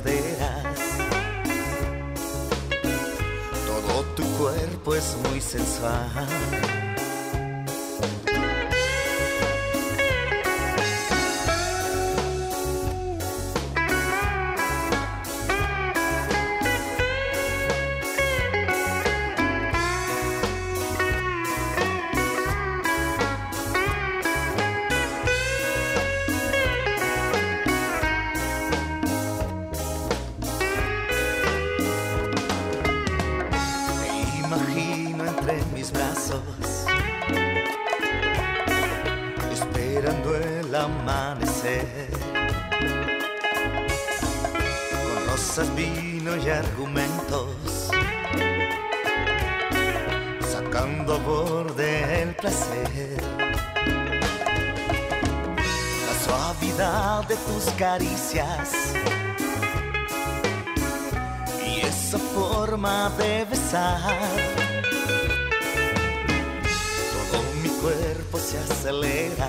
Caderas tu cuerpo es muy sensual. Y esa forma de besar. Todo mi cuerpo se acelera.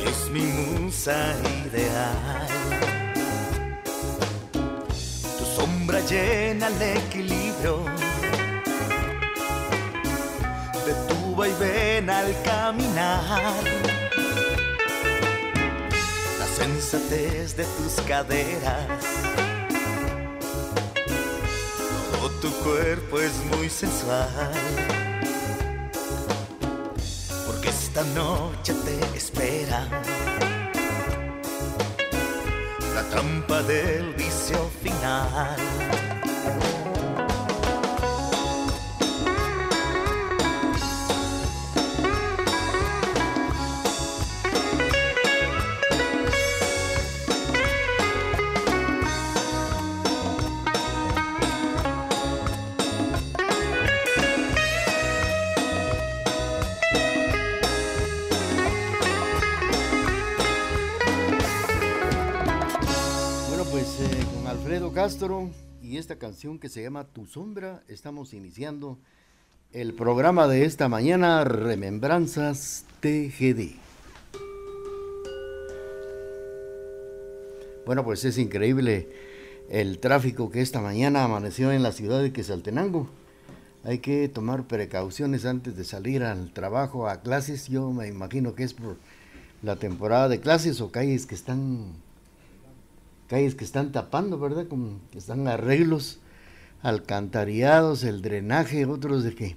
Eres mi musa ideal. Tu sombra llena el equilibrio de tu vaivén al caminar sensatez de tus caderas. Todo tu cuerpo es muy sensual. Porque esta noche te espera la trampa del vicio final. Castro y esta canción que se llama Tu Sombra. Estamos iniciando el programa de esta mañana, Remembranzas TGD. Bueno, pues es increíble el tráfico que esta mañana amaneció en la ciudad de Quesaltenango. Hay que tomar precauciones antes de salir al trabajo, a clases. Yo me imagino que es por la temporada de clases o calles que están calles que están tapando, ¿verdad? Como que están arreglos, alcantarillados, el drenaje, otros de que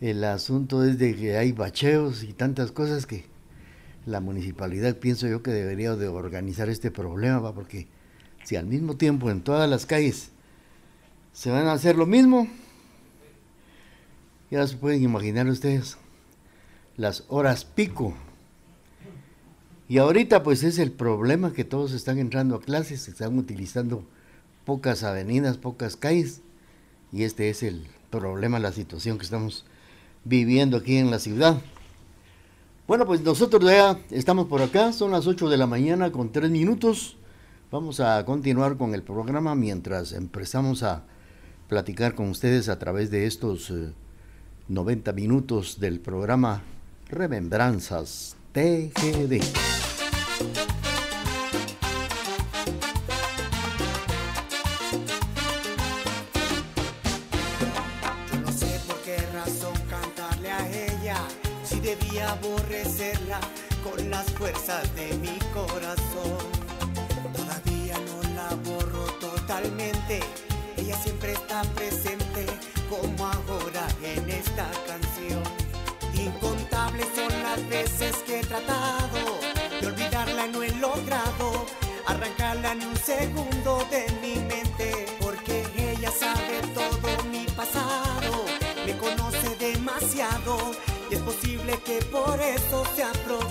el asunto es de que hay bacheos y tantas cosas que la municipalidad pienso yo que debería de organizar este problema, ¿va? porque si al mismo tiempo en todas las calles se van a hacer lo mismo, ya se pueden imaginar ustedes las horas pico y ahorita pues es el problema que todos están entrando a clases, están utilizando pocas avenidas, pocas calles. Y este es el problema, la situación que estamos viviendo aquí en la ciudad. Bueno, pues nosotros ya estamos por acá, son las 8 de la mañana con 3 minutos. Vamos a continuar con el programa mientras empezamos a platicar con ustedes a través de estos 90 eh, minutos del programa Remembranzas TGD. De mi corazón. Todavía no la borro totalmente, ella siempre está presente como ahora en esta canción. Incontables son las veces que he tratado de olvidarla y no he logrado arrancarla ni un segundo de mi mente, porque ella sabe todo mi pasado, me conoce demasiado y es posible que por eso se aproveche,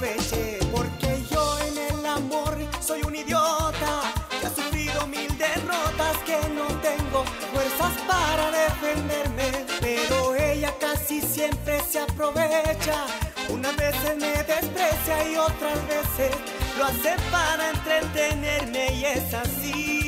aprovecha, unas veces me desprecia y otras veces lo hace para entretenerme y es así.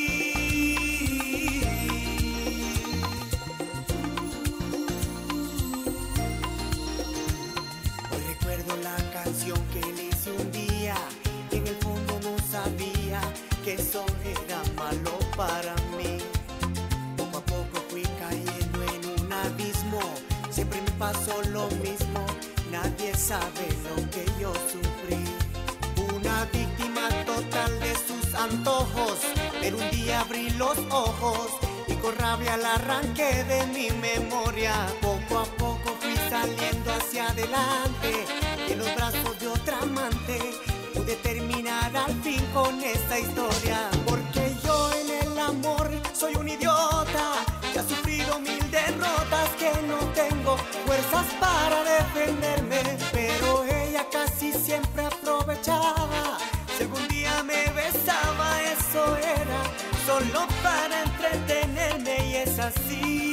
Los ojos y con rabia la arranqué de mi memoria. Poco a poco fui saliendo hacia adelante en los brazos de otra amante pude terminar al fin con esta historia. Porque yo en el amor soy un idiota que ha sufrido mil derrotas, que no tengo fuerzas para solo para entretenerme y es así.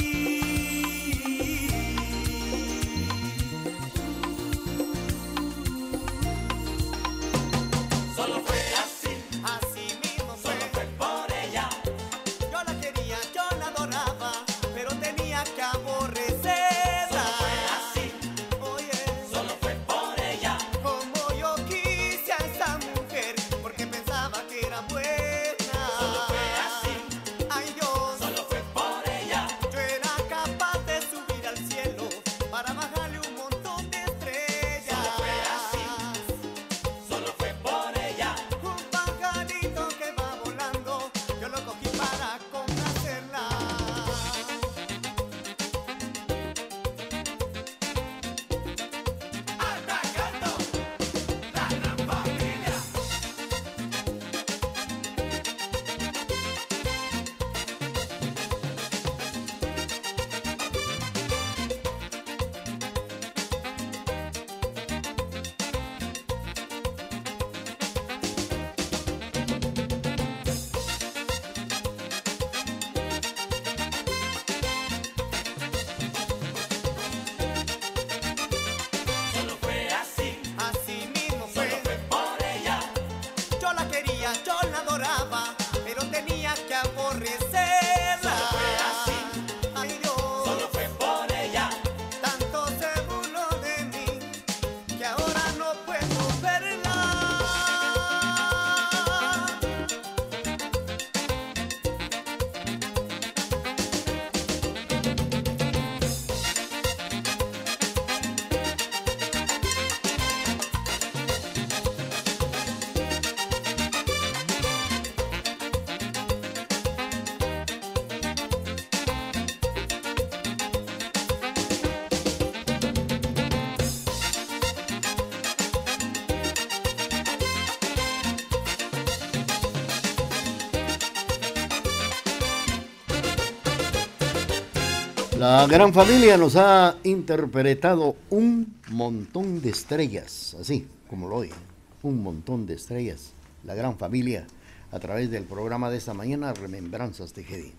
La gran familia nos ha interpretado un montón de estrellas, así como lo oyen, un montón de estrellas. La gran familia a través del programa de esta mañana, Remembranzas de Gedi.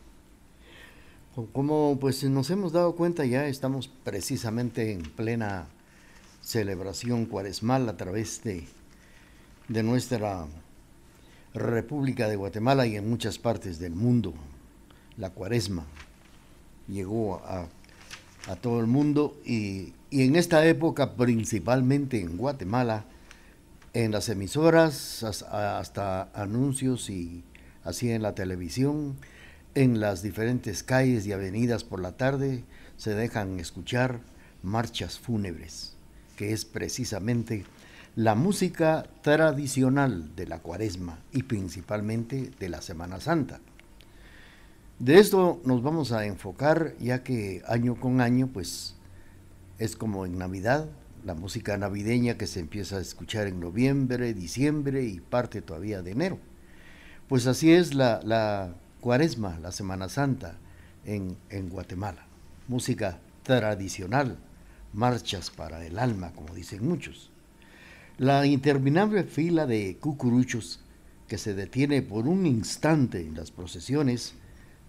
Como pues nos hemos dado cuenta ya estamos precisamente en plena celebración cuaresmal a través de, de nuestra República de Guatemala y en muchas partes del mundo. La cuaresma llegó a, a todo el mundo y, y en esta época principalmente en Guatemala, en las emisoras, has- hasta anuncios y así en la televisión, en las diferentes calles y avenidas por la tarde se dejan escuchar marchas fúnebres. que es precisamente la música tradicional de la cuaresma y principalmente de la Semana Santa. De esto nos vamos a enfocar ya que año con año pues es como en Navidad, la música navideña que se empieza a escuchar en noviembre, diciembre y parte todavía de enero. Pues así es la, cuaresma, la Semana Santa en Guatemala. Música tradicional, marchas para el alma, como dicen muchos. La interminable fila de cucuruchos que se detiene por un instante en las procesiones,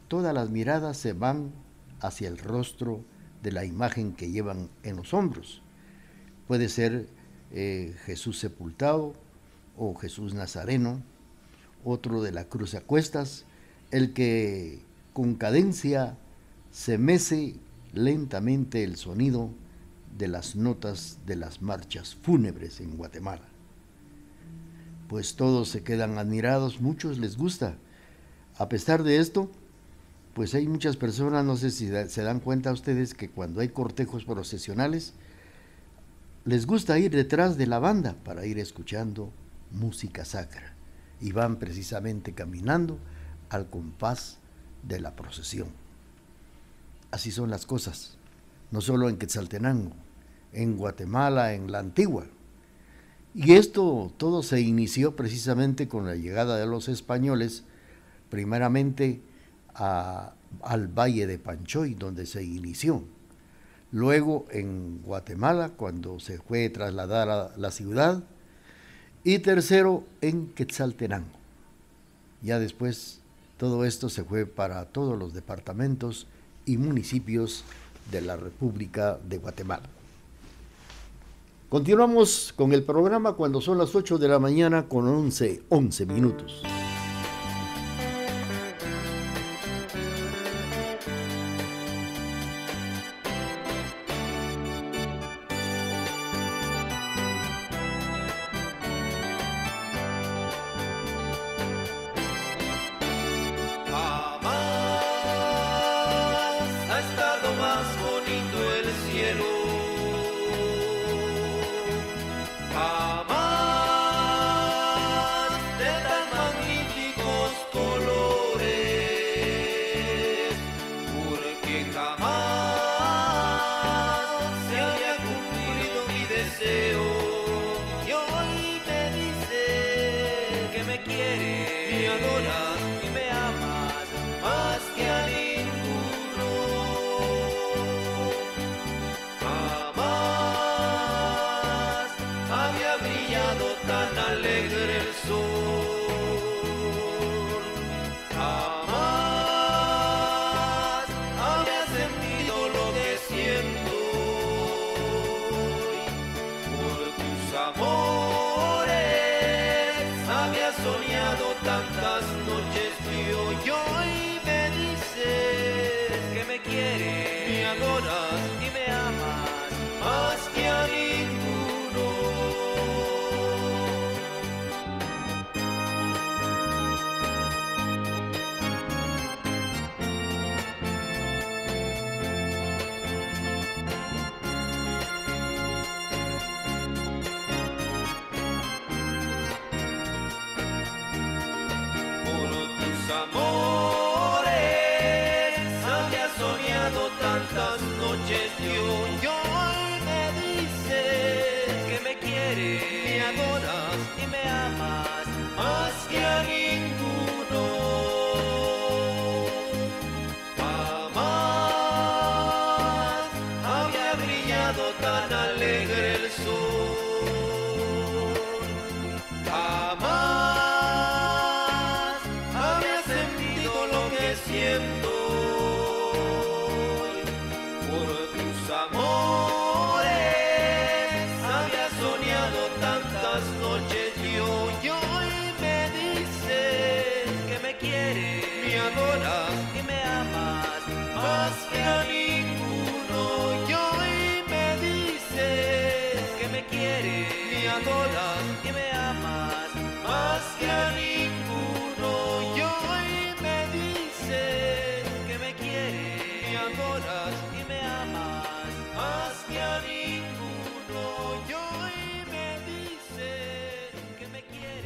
todas las miradas se van hacia el rostro de la imagen que llevan en los hombros. Puede ser eh, Jesús sepultado o Jesús Nazareno, otro de la cruz a cuestas, el que con cadencia se mece lentamente el sonido de las notas de las marchas fúnebres en Guatemala. Pues todos se quedan admirados, muchos les gusta. A pesar de esto, pues hay muchas personas, no sé si se dan cuenta ustedes que cuando hay cortejos procesionales, les gusta ir detrás de la banda para ir escuchando música sacra y van precisamente caminando al compás de la procesión. Así son las cosas, no solo en Quetzaltenango, en Guatemala, en la antigua. Y esto todo se inició precisamente con la llegada de los españoles, primeramente al Valle de Panchoy, donde se inició. Luego en Guatemala, cuando se fue trasladar a la ciudad. Y tercero en Quetzaltenango. Ya después todo esto se fue para todos los departamentos y municipios de la República de Guatemala. Continuamos con el programa cuando son las 8 de la mañana con 11, 11 minutos.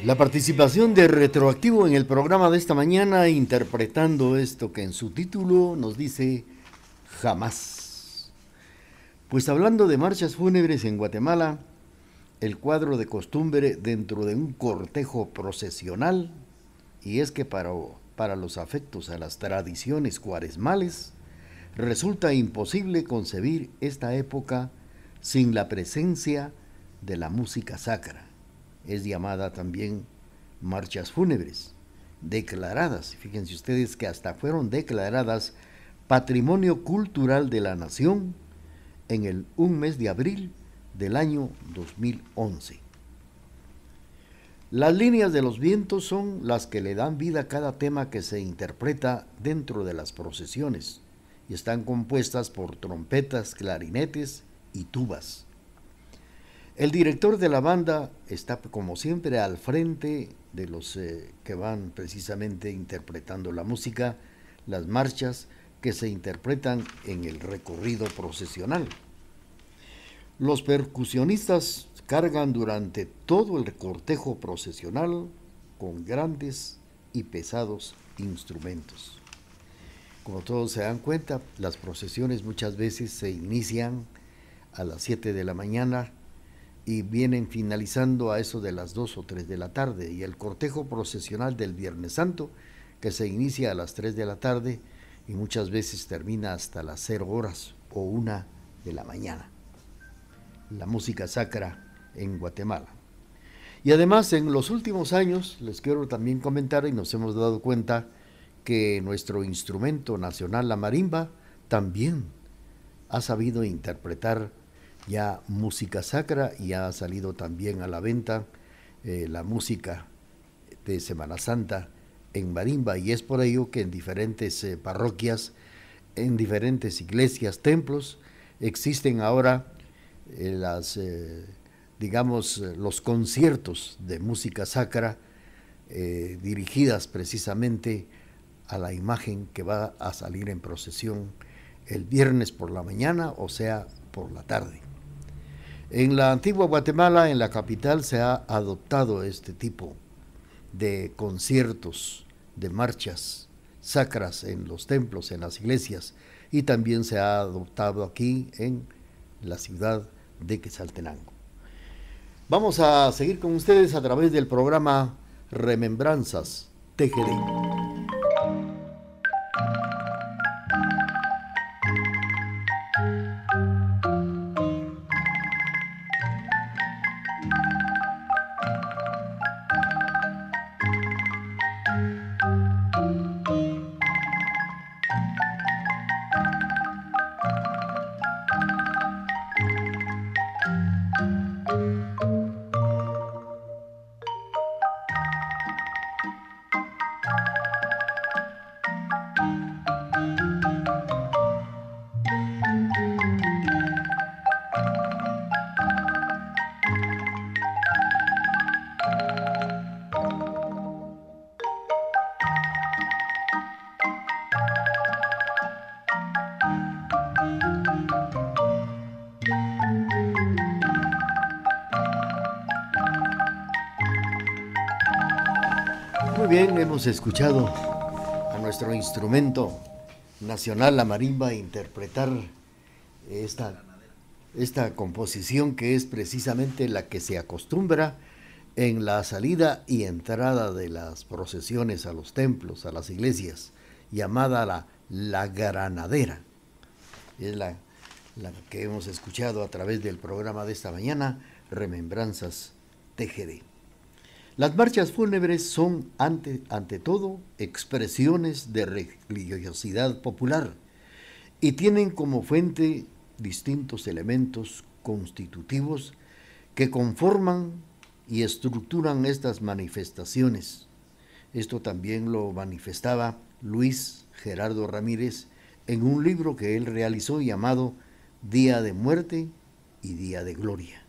La participación de Retroactivo en el programa de esta mañana interpretando esto que en su título nos dice jamás. Pues hablando de marchas fúnebres en Guatemala, el cuadro de costumbre dentro de un cortejo procesional, y es que para, para los afectos a las tradiciones cuaresmales, resulta imposible concebir esta época sin la presencia de la música sacra es llamada también marchas fúnebres, declaradas, fíjense ustedes que hasta fueron declaradas Patrimonio Cultural de la Nación en el un mes de abril del año 2011. Las líneas de los vientos son las que le dan vida a cada tema que se interpreta dentro de las procesiones y están compuestas por trompetas, clarinetes y tubas. El director de la banda está como siempre al frente de los eh, que van precisamente interpretando la música, las marchas que se interpretan en el recorrido procesional. Los percusionistas cargan durante todo el cortejo procesional con grandes y pesados instrumentos. Como todos se dan cuenta, las procesiones muchas veces se inician a las 7 de la mañana y vienen finalizando a eso de las 2 o 3 de la tarde. Y el cortejo procesional del Viernes Santo, que se inicia a las 3 de la tarde y muchas veces termina hasta las 0 horas o 1 de la mañana. La música sacra en Guatemala. Y además en los últimos años les quiero también comentar y nos hemos dado cuenta que nuestro instrumento nacional, la marimba, también ha sabido interpretar ya música sacra y ha salido también a la venta eh, la música de Semana Santa en marimba y es por ello que en diferentes eh, parroquias, en diferentes iglesias, templos, existen ahora eh, las, digamos, los conciertos de música sacra dirigidas precisamente a la imagen que va a salir en procesión el viernes por la mañana, o sea, por la tarde. En la antigua Guatemala, en la capital, se ha adoptado este tipo de conciertos, de marchas sacras en los templos, en las iglesias, y también se ha adoptado aquí en la ciudad de Quetzaltenango. Vamos a seguir con ustedes a través del programa Remembranzas TGD. Hemos escuchado a nuestro instrumento nacional, la marimba, interpretar esta, esta composición que es precisamente la que se acostumbra en la salida y entrada de las procesiones a los templos, a las iglesias, llamada la, la granadera. Es la, la que hemos escuchado a través del programa de esta mañana, Remembranzas TGD. Las marchas fúnebres son, ante, ante todo, expresiones de religiosidad popular y tienen como fuente distintos elementos constitutivos que conforman y estructuran estas manifestaciones. Esto también lo manifestaba Luis Gerardo Ramírez en un libro que él realizó llamado Día de Muerte y Día de Gloria.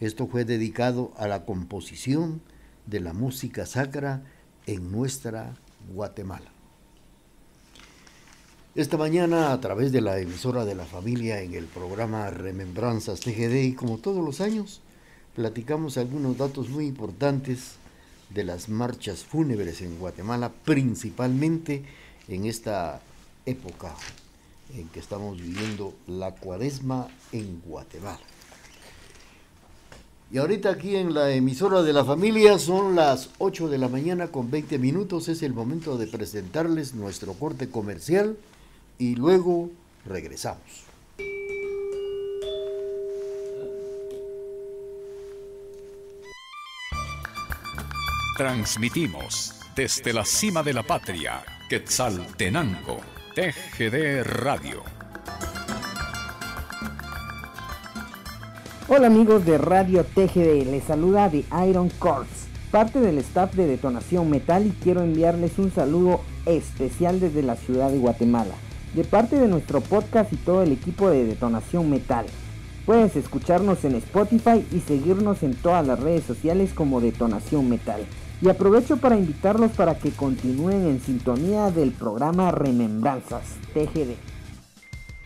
Esto fue dedicado a la composición, de la música sacra en nuestra Guatemala. Esta mañana, a través de la emisora de la familia en el programa Remembranzas TGD, y como todos los años, platicamos algunos datos muy importantes de las marchas fúnebres en Guatemala, principalmente en esta época en que estamos viviendo la cuaresma en Guatemala. Y ahorita aquí en la emisora de la familia son las 8 de la mañana con 20 minutos. Es el momento de presentarles nuestro corte comercial y luego regresamos. Transmitimos desde la cima de la patria, Quetzaltenango, TGD Radio. Hola amigos de Radio TGD, les saluda The Iron Corps, parte del staff de Detonación Metal y quiero enviarles un saludo especial desde la ciudad de Guatemala, de parte de nuestro podcast y todo el equipo de Detonación Metal. Puedes escucharnos en Spotify y seguirnos en todas las redes sociales como Detonación Metal. Y aprovecho para invitarlos para que continúen en sintonía del programa Remembranzas TGD.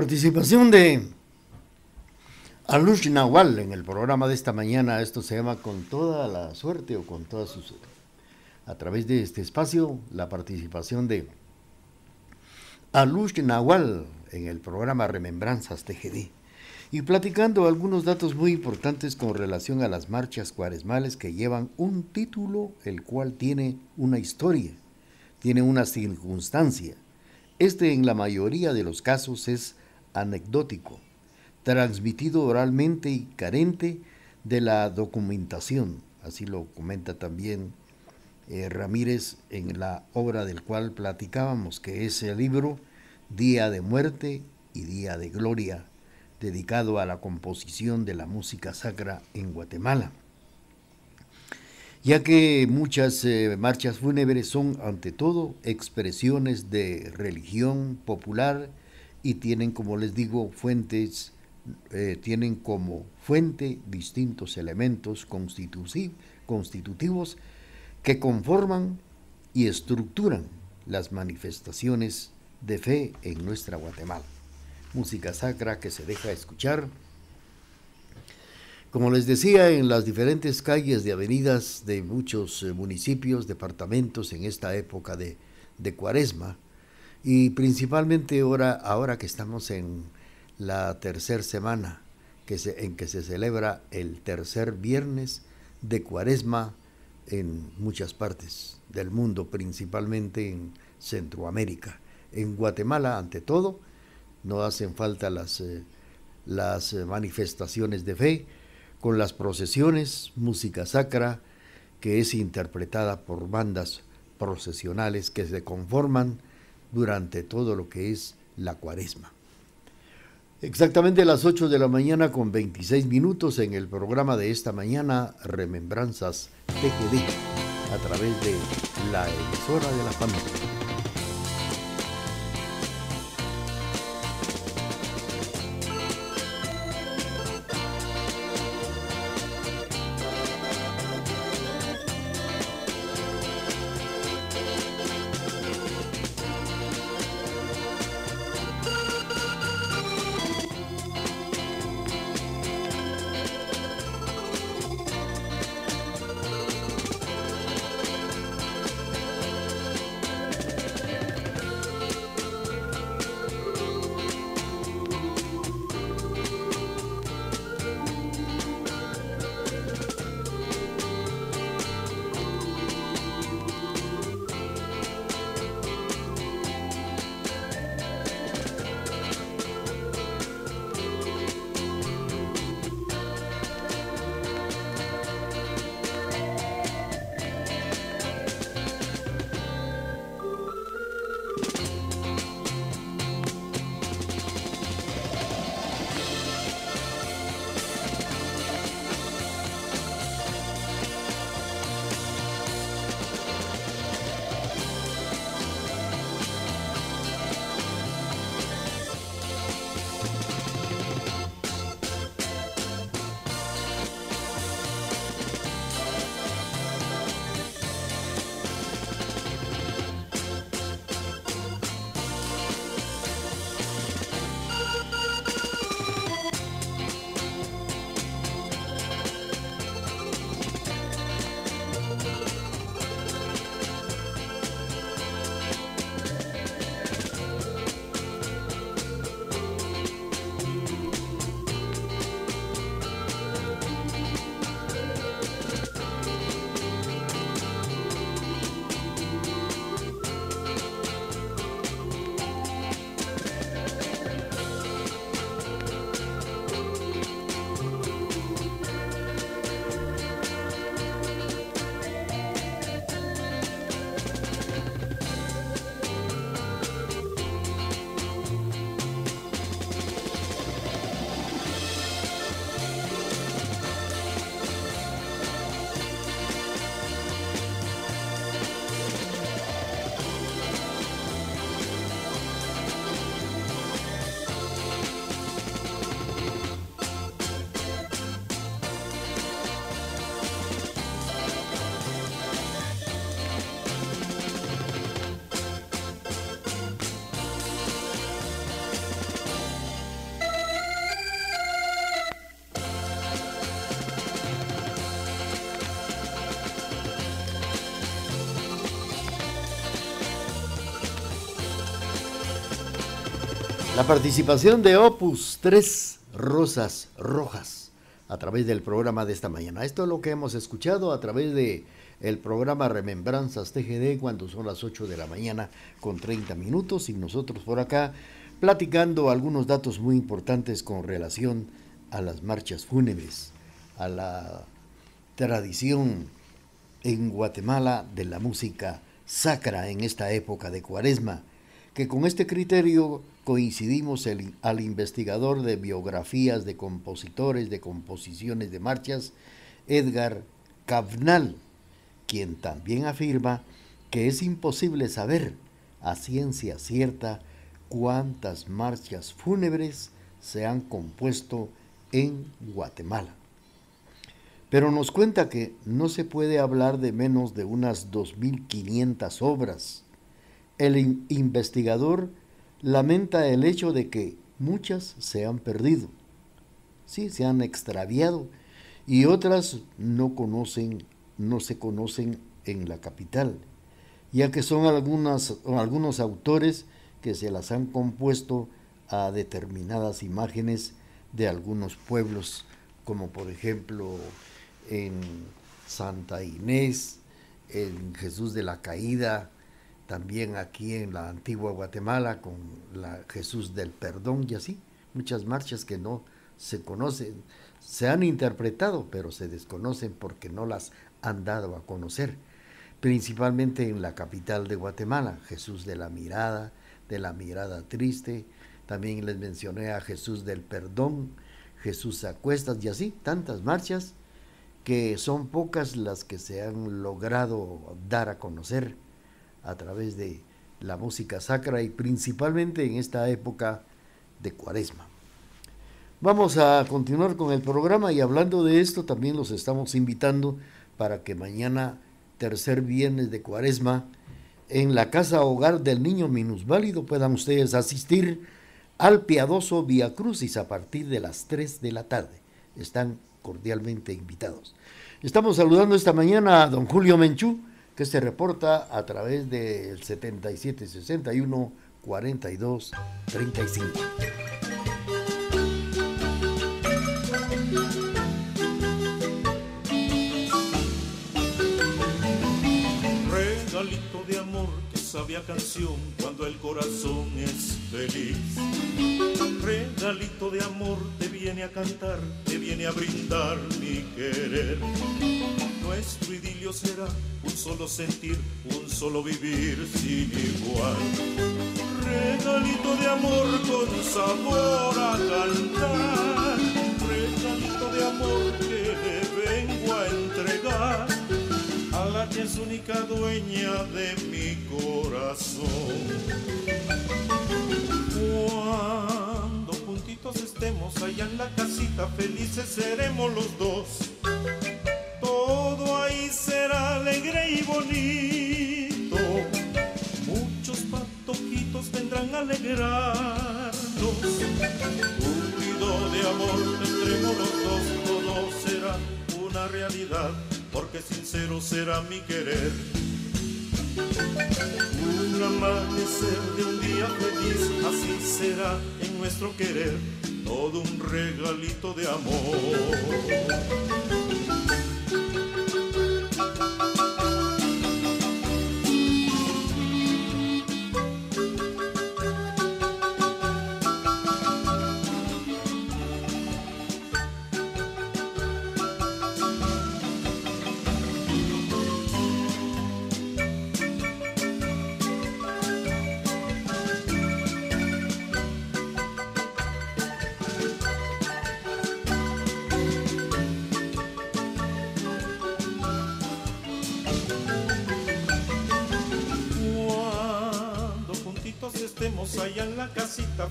Participación de Alush Nahual en el programa de esta mañana, esto se llama Con toda la suerte o con toda su suerte. A través de este espacio, la participación de Alush Nahual en el programa Remembranzas TGD y platicando algunos datos muy importantes con relación a las marchas cuaresmales que llevan un título el cual tiene una historia, tiene una circunstancia. Este en la mayoría de los casos es anecdótico, transmitido oralmente y carente de la documentación. Así lo comenta también eh, Ramírez en la obra del cual platicábamos, que es el libro Día de Muerte y Día de Gloria dedicado a la composición de la música sacra en Guatemala, ya que muchas eh, marchas fúnebres son ante todo expresiones de religión popular y tienen, como les digo, fuentes, eh, tienen como fuente distintos elementos constitutivos que conforman y estructuran las manifestaciones de fe en nuestra Guatemala música sacra que se deja escuchar. Como les decía, en las diferentes calles de avenidas de muchos eh, municipios, departamentos en esta época de, cuaresma, y principalmente ahora, ahora que estamos en la tercera semana que se, en que se celebra el tercer viernes de cuaresma en muchas partes del mundo, principalmente en Centroamérica. En Guatemala, ante todo, no hacen falta las, eh, las manifestaciones de fe, con las procesiones, música sacra, que es interpretada por bandas procesionales que se conforman durante todo lo que es la cuaresma. Exactamente a las 8 de la mañana con 26 minutos en el programa de esta mañana, Remembranzas TGD, a través de la emisora de la familia. La participación de Opus 3 Rosas Rojas a través del programa de esta mañana. Esto es lo que hemos escuchado a través de el programa Remembranzas TGD cuando son las 8 de la mañana con 30 minutos y nosotros por acá platicando algunos datos muy importantes con relación a las marchas fúnebres, a la tradición en Guatemala de la música sacra en esta época de cuaresma, que con este criterio coincidimos el, al investigador de biografías de compositores, de composiciones de marchas, Edgar Cavnal, quien también afirma que es imposible saber a ciencia cierta cuántas marchas fúnebres se han compuesto en Guatemala. Pero nos cuenta que no se puede hablar de menos de unas 2.500 obras. El investigador lamenta el hecho de que muchas se han perdido, sí, se han extraviado y otras no conocen, no se conocen en la capital, ya que son algunas, algunos autores que se las han compuesto a determinadas imágenes de algunos pueblos, como por ejemplo en Santa Inés, en Jesús de la Caída, también aquí en la antigua Guatemala con la Jesús del Perdón y así, muchas marchas que no se conocen, se han interpretado, pero se desconocen porque no las han dado a conocer, principalmente en la capital de Guatemala, Jesús de la Mirada, de la mirada triste, también les mencioné a Jesús del Perdón, Jesús a cuestas y así, tantas marchas que son pocas las que se han logrado dar a conocer a través de la música sacra y principalmente en esta época de cuaresma. Vamos a continuar con el programa y hablando de esto también los estamos invitando para que mañana, tercer viernes de cuaresma, en la casa hogar del niño minusválido puedan ustedes asistir al piadoso Via Crucis a partir de las 3 de la tarde. Están cordialmente invitados. Estamos saludando esta mañana a don Julio Menchú, que se reporta a través del 7761 42 35. Canción cuando el corazón es feliz. Regalito de amor te viene a cantar, te viene a brindar mi querer. Nuestro idilio será un solo sentir, un solo vivir sin igual. Regalito de amor con sabor a cantar. Regalito de amor que le vengo a entregar es única dueña de mi corazón. Cuando juntitos estemos allá en la casita, felices seremos los dos. Todo ahí será alegre y bonito. Muchos patoquitos vendrán a alegrarnos. Un de amor tendremos los dos, todo será una realidad porque sincero será mi querer. Un amanecer de un día feliz, así será en nuestro querer, todo un regalito de amor.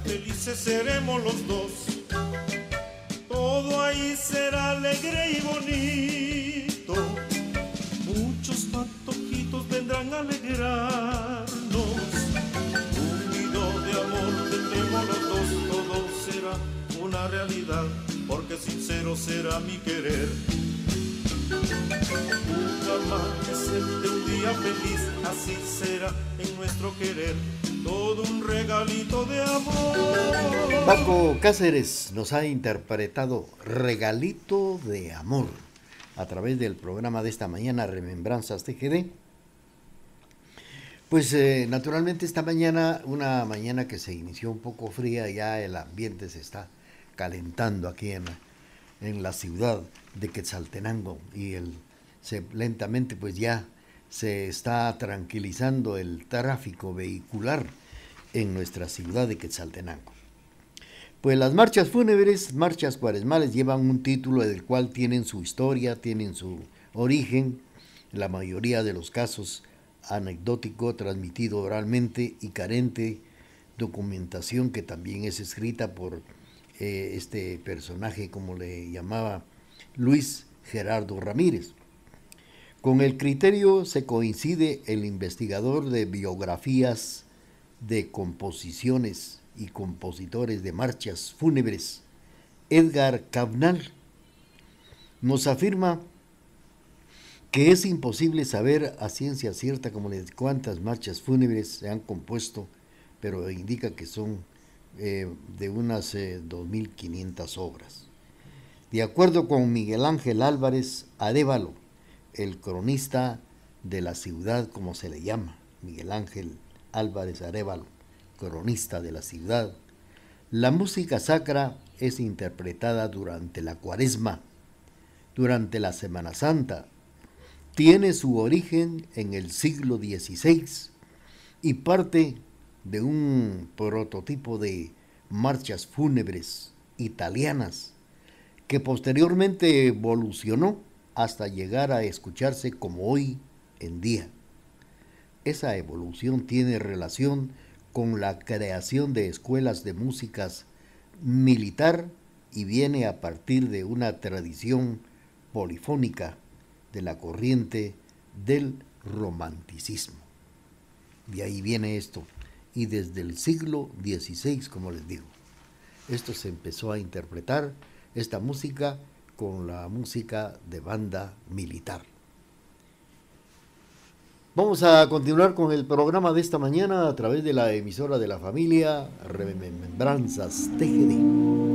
Felices seremos los dos. Cáceres nos ha interpretado Regalito de Amor a través del programa de esta mañana, Remembranzas TGD. Pues eh, naturalmente esta mañana, una mañana que se inició un poco fría, ya el ambiente se está calentando aquí en, en la ciudad de Quetzaltenango y el, se, lentamente pues ya se está tranquilizando el tráfico vehicular en nuestra ciudad de Quetzaltenango. Pues las marchas fúnebres, marchas cuaresmales, llevan un título del cual tienen su historia, tienen su origen, la mayoría de los casos anecdótico, transmitido oralmente y carente. Documentación que también es escrita por eh, este personaje, como le llamaba Luis Gerardo Ramírez. Con el criterio se coincide el investigador de biografías de composiciones y compositores de marchas fúnebres, Edgar Cabnal, nos afirma que es imposible saber a ciencia cierta cuántas marchas fúnebres se han compuesto, pero indica que son eh, de unas 2.500 eh, obras. De acuerdo con Miguel Ángel Álvarez Arevalo, el cronista de la ciudad, como se le llama, Miguel Ángel Álvarez Arevalo, cronista de la ciudad, la música sacra es interpretada durante la cuaresma, durante la Semana Santa, tiene su origen en el siglo XVI y parte de un prototipo de marchas fúnebres italianas que posteriormente evolucionó hasta llegar a escucharse como hoy en día. Esa evolución tiene relación con la creación de escuelas de músicas militar y viene a partir de una tradición polifónica de la corriente del romanticismo. De ahí viene esto. Y desde el siglo XVI, como les digo, esto se empezó a interpretar, esta música, con la música de banda militar. Vamos a continuar con el programa de esta mañana a través de la emisora de la familia Remembranzas TGD.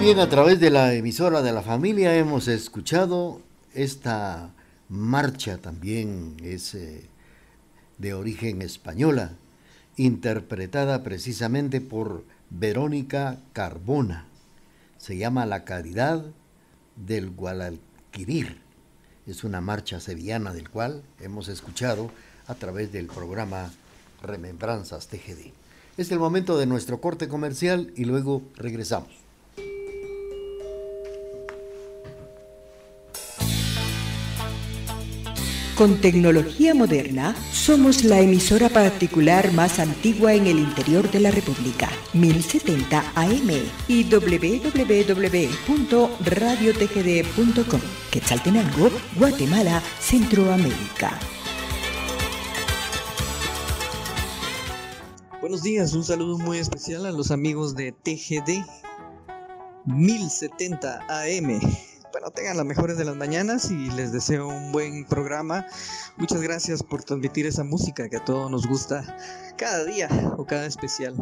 Bien, a través de la emisora de la familia hemos escuchado esta marcha también es de origen española, interpretada precisamente por Verónica Carbona. Se llama La Caridad del Guadalquivir. Es una marcha sevillana del cual hemos escuchado a través del programa Remembranzas TGD. Es el momento de nuestro corte comercial y luego regresamos. Con tecnología moderna, somos la emisora particular más antigua en el interior de la República, 1070 AM y www.radiotgd.com, Quetzaltenango, Guatemala, Centroamérica. Buenos días, un saludo muy especial a los amigos de TGD 1070 AM bueno, tengan las mejores de las mañanas y les deseo un buen programa. Muchas gracias por transmitir esa música que a todos nos gusta cada día o cada especial.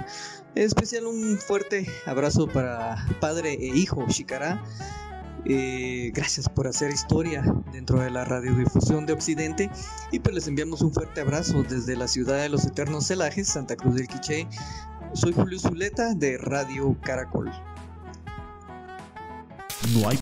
En especial un fuerte abrazo para padre e hijo Shikara. Eh, gracias por hacer historia dentro de la radiodifusión de Occidente y pues les enviamos un fuerte abrazo desde la ciudad de los eternos celajes, Santa Cruz del Quiché. Soy Julio Zuleta de Radio Caracol. No hay